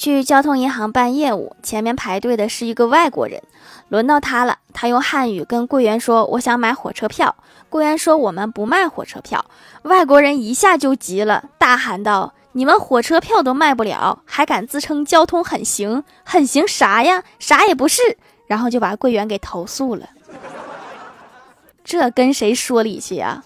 去交通银行办业务前面排队的是一个外国人。轮到他了他用汉语跟柜员说我想买火车票。柜员说我们不卖火车票。外国人一下就急了大喊道你们火车票都卖不了还敢自称交通很行很行啥呀？啥也不是。然后就把柜员给投诉了。这跟谁说理去呀